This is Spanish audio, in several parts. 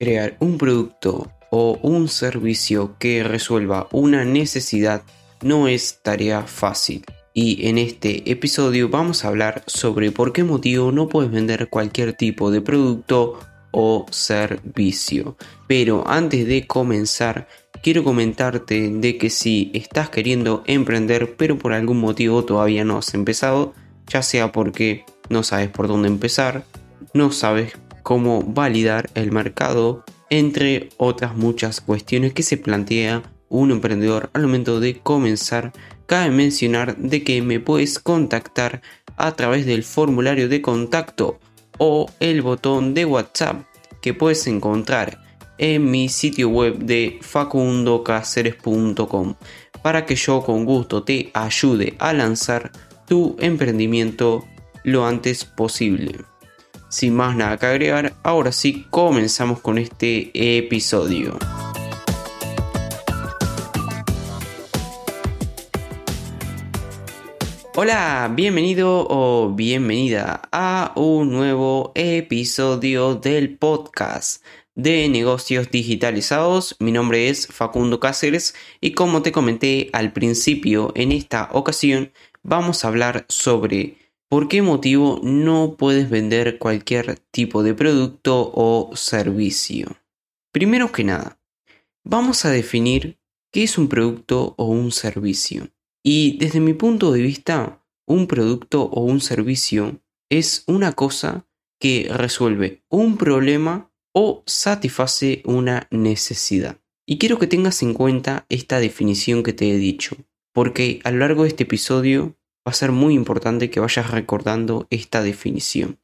Crear un producto o un servicio que resuelva una necesidad no es tarea fácil. Y en este episodio vamos a hablar sobre por qué motivo no puedes vender cualquier tipo de producto o servicio. Pero antes de comenzar, quiero comentarte de que si estás queriendo emprender pero por algún motivo todavía no has empezado, ya sea porque no sabes por dónde empezar, no sabes cómo validar el mercado, entre otras muchas cuestiones que se plantea un emprendedor al momento de comenzar, cabe mencionar de que me puedes contactar a través del formulario de contacto o el botón de WhatsApp que puedes encontrar en mi sitio web de facundocaceres.com para que yo con gusto te ayude a lanzar tu emprendimiento lo antes posible. Sin más nada que agregar, ahora sí comenzamos con este episodio. Hola, bienvenido o bienvenida a un nuevo episodio del podcast de negocios digitalizados. Mi nombre es Facundo Cáceres y como te comenté al principio, en esta ocasión vamos a hablar sobre por qué motivo no puedes vender cualquier tipo de producto o servicio. Primero que nada, vamos a definir qué es un producto o un servicio. Y desde mi punto de vista, un producto o un servicio es una cosa que resuelve un problema o satisface una necesidad. Y quiero que tengas en cuenta esta definición que te he dicho, porque a lo largo de este episodio va a ser muy importante que vayas recordando esta definición.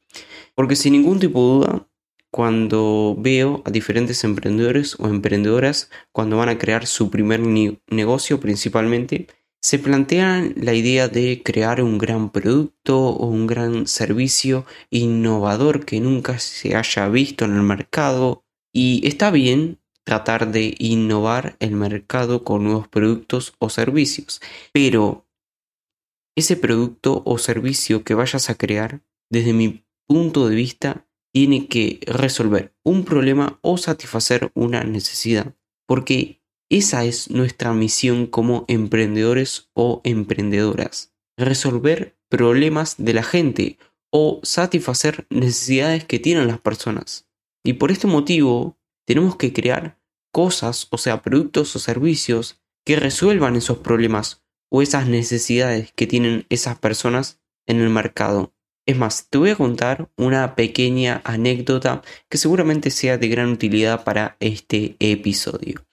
Porque sin ningún tipo de duda, cuando veo a diferentes emprendedores o emprendedoras cuando van a crear su primer negocio principalmente, se plantean la idea de crear un gran producto o un gran servicio innovador que nunca se haya visto en el mercado y está bien tratar de innovar el mercado con nuevos productos o servicios, pero ese producto o servicio que vayas a crear, desde mi punto de vista, tiene que resolver un problema o satisfacer una necesidad, porque esa es nuestra misión como emprendedores o emprendedoras. Resolver problemas de la gente o satisfacer necesidades que tienen las personas. Y por este motivo tenemos que crear cosas, o sea, productos o servicios que resuelvan esos problemas o esas necesidades que tienen esas personas en el mercado. Es más, te voy a contar una pequeña anécdota que seguramente sea de gran utilidad para este episodio.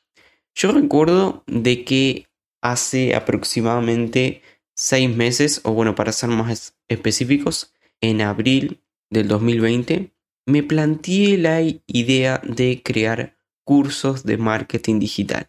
Yo recuerdo de que hace aproximadamente seis meses, o bueno, para ser más específicos, en abril del 2020, me planteé la idea de crear cursos de marketing digital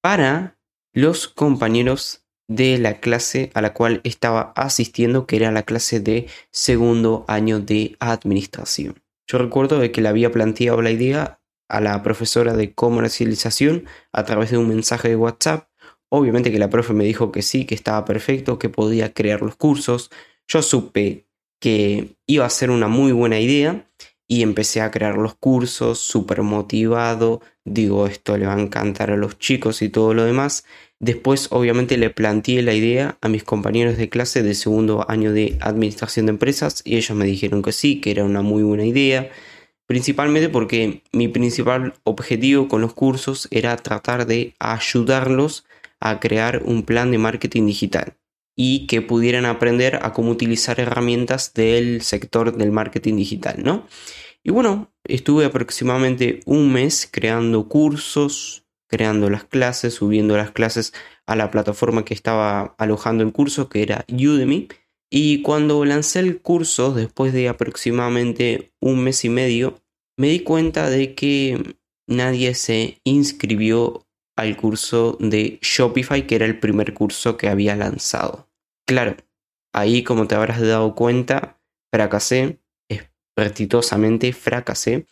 para los compañeros de la clase a la cual estaba asistiendo, que era la clase de segundo año de administración. Yo recuerdo de que le había planteado la idea a la profesora de comercialización a través de un mensaje de WhatsApp. Obviamente que la profe me dijo que sí, que estaba perfecto, que podía crear los cursos. Yo supe que iba a ser una muy buena idea y empecé a crear los cursos súper motivado. Digo, esto le va a encantar a los chicos y todo lo demás. Después, obviamente, le planteé la idea a mis compañeros de clase de segundo año de administración de empresas y ellos me dijeron que sí, que era una muy buena idea principalmente porque mi principal objetivo con los cursos era tratar de ayudarlos a crear un plan de marketing digital y que pudieran aprender a cómo utilizar herramientas del sector del marketing digital, ¿no? Y bueno, estuve aproximadamente un mes creando cursos, creando las clases, subiendo las clases a la plataforma que estaba alojando el curso, que era Udemy. Y cuando lancé el curso, después de aproximadamente un mes y medio, me di cuenta de que nadie se inscribió al curso de Shopify, que era el primer curso que había lanzado. Claro, ahí como te habrás dado cuenta, fracasé, estrepitosamente fracasé,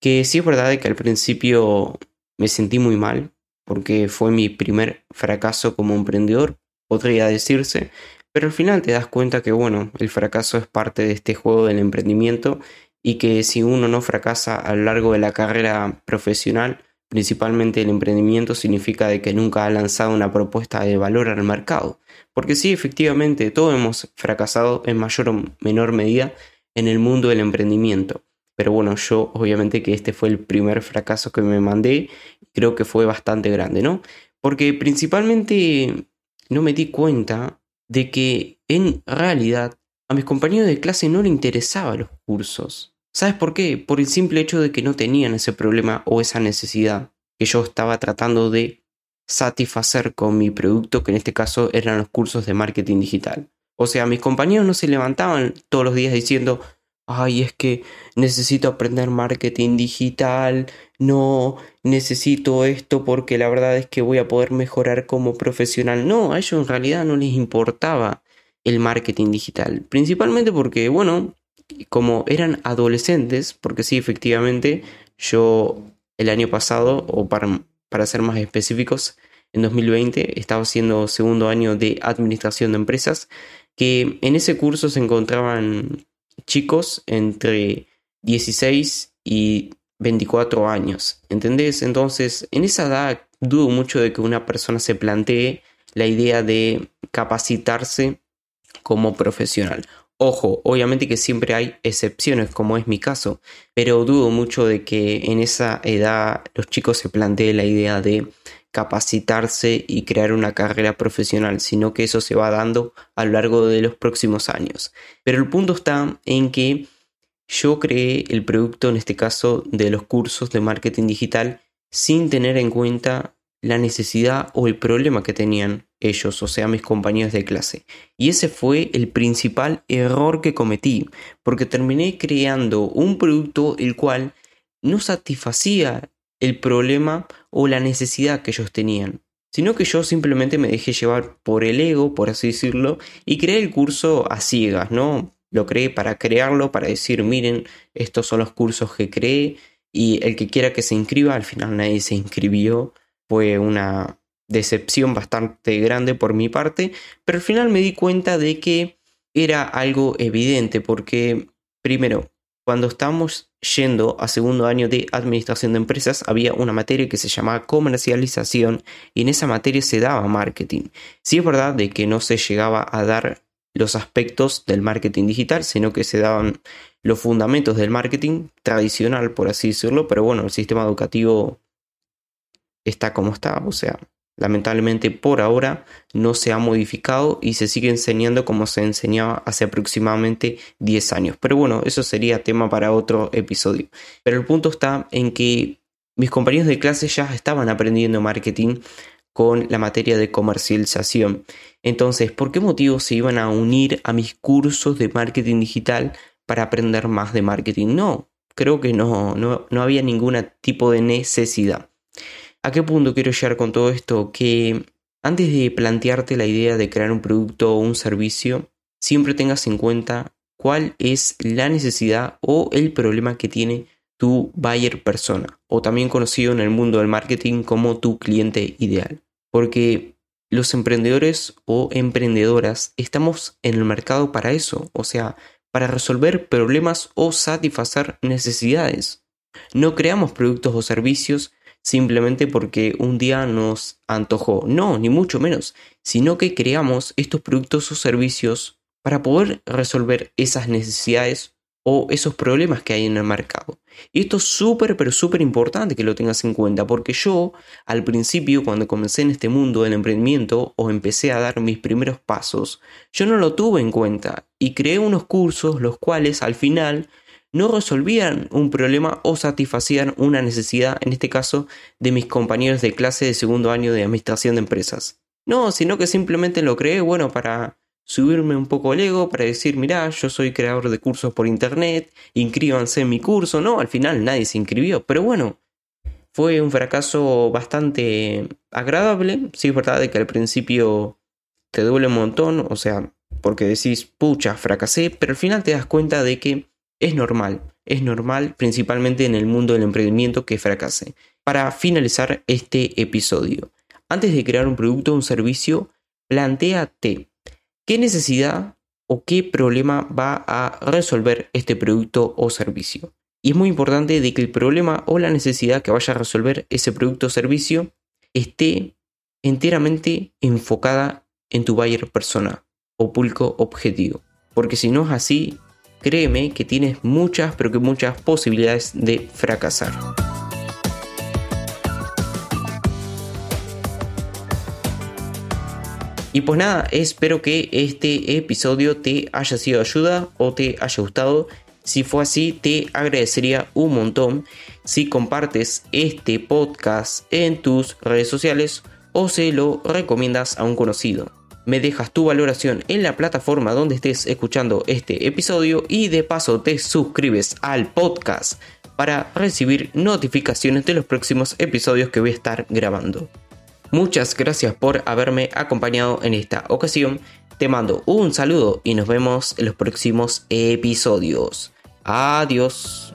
que sí es verdad que al principio me sentí muy mal, porque fue mi primer fracaso como emprendedor, podría decirse, pero al final te das cuenta que bueno, el fracaso es parte de este juego del emprendimiento y que si uno no fracasa a lo largo de la carrera profesional, principalmente el emprendimiento, significa de que nunca ha lanzado una propuesta de valor al mercado. Porque sí, efectivamente, todos hemos fracasado en mayor o menor medida en el mundo del emprendimiento. Pero bueno, yo obviamente que este fue el primer fracaso que me mandé, creo que fue bastante grande, ¿no? Porque principalmente no me di cuenta de que en realidad a mis compañeros de clase no les interesaban los cursos. ¿Sabes por qué? Por el simple hecho de que no tenían ese problema o esa necesidad que yo estaba tratando de satisfacer con mi producto, que en este caso eran los cursos de marketing digital. O sea, mis compañeros no se levantaban todos los días diciendo, ay, es que necesito aprender marketing digital, no, necesito esto porque la verdad es que voy a poder mejorar como profesional. No, a ellos en realidad no les importaba el marketing digital. Principalmente porque, bueno, como eran adolescentes, porque sí, efectivamente, yo el año pasado, o para, para ser más específicos, en 2020 estaba haciendo segundo año de administración de empresas, que en ese curso se encontraban chicos entre 16 y 24 años, ¿entendés? Entonces, en esa edad dudo mucho de que una persona se plantee la idea de capacitarse como profesional. Ojo, obviamente que siempre hay excepciones, como es mi caso, pero dudo mucho de que en esa edad los chicos se planteen la idea de capacitarse y crear una carrera profesional, sino que eso se va dando a lo largo de los próximos años. Pero el punto está en que yo creé el producto, en este caso, de los cursos de marketing digital sin tener en cuenta la necesidad o el problema que tenían ellos, o sea, mis compañeros de clase. Y ese fue el principal error que cometí, porque terminé creando un producto el cual no satisfacía el problema o la necesidad que ellos tenían, sino que yo simplemente me dejé llevar por el ego, por así decirlo, y creé el curso a ciegas, ¿no? Lo creé para crearlo, para decir, miren, estos son los cursos que creé, y el que quiera que se inscriba, al final nadie se inscribió, fue una decepción bastante grande por mi parte, pero al final me di cuenta de que era algo evidente porque, primero, cuando estábamos yendo a segundo año de administración de empresas, había una materia que se llamaba comercialización y en esa materia se daba marketing. Sí es verdad de que no se llegaba a dar los aspectos del marketing digital, sino que se daban los fundamentos del marketing tradicional, por así decirlo, pero bueno, el sistema educativo está como está, o sea, lamentablemente por ahora no se ha modificado y se sigue enseñando como se enseñaba hace aproximadamente 10 años. Pero bueno, eso sería tema para otro episodio. Pero el punto está en que mis compañeros de clase ya estaban aprendiendo marketing con la materia de comercialización. Entonces, ¿por qué motivo se iban a unir a mis cursos de marketing digital para aprender más de marketing? No, creo que no, no, no había ningún tipo de necesidad. ¿A qué punto quiero llegar con todo esto? Que antes de plantearte la idea de crear un producto o un servicio, siempre tengas en cuenta cuál es la necesidad o el problema que tiene tu buyer persona, o también conocido en el mundo del marketing como tu cliente ideal. Porque los emprendedores o emprendedoras estamos en el mercado para eso, o sea, para resolver problemas o satisfacer necesidades. No creamos productos o servicios simplemente porque un día nos antojó. No, ni mucho menos, sino que creamos estos productos o servicios para poder resolver esas necesidades o esos problemas que hay en el mercado. Y esto es súper, pero súper importante que lo tengas en cuenta, porque yo al principio, cuando comencé en este mundo del emprendimiento o empecé a dar mis primeros pasos, yo no lo tuve en cuenta y creé unos cursos los cuales al final no resolvían un problema o satisfacían una necesidad, en este caso, de mis compañeros de clase de segundo año de administración de empresas. No, sino que simplemente lo creé, bueno, para subirme un poco el ego, para decir, mirá, yo soy creador de cursos por internet, inscríbanse en mi curso. No, al final nadie se inscribió, pero bueno, fue un fracaso bastante agradable. Sí, es verdad de que al principio te duele un montón, o sea, porque decís, pucha, fracasé, pero al final te das cuenta de que es normal, es normal principalmente en el mundo del emprendimiento que fracase. Para finalizar este episodio, antes de crear un producto o un servicio, planteate qué necesidad o qué problema va a resolver este producto o servicio. Y es muy importante de que el problema o la necesidad que vaya a resolver ese producto o servicio esté enteramente enfocada en tu buyer persona o público objetivo. Porque si no es así, créeme que tienes muchas, pero que muchas posibilidades de fracasar. Y pues nada, espero que este episodio te haya sido de ayuda o te haya gustado. Si fue así, te agradecería un montón si compartes este podcast en tus redes sociales o se lo recomiendas a un conocido. Me dejas tu valoración en la plataforma donde estés escuchando este episodio y de paso te suscribes al podcast para recibir notificaciones de los próximos episodios que voy a estar grabando. Muchas gracias por haberme acompañado en esta ocasión. Te mando un saludo y nos vemos en los próximos episodios. Adiós.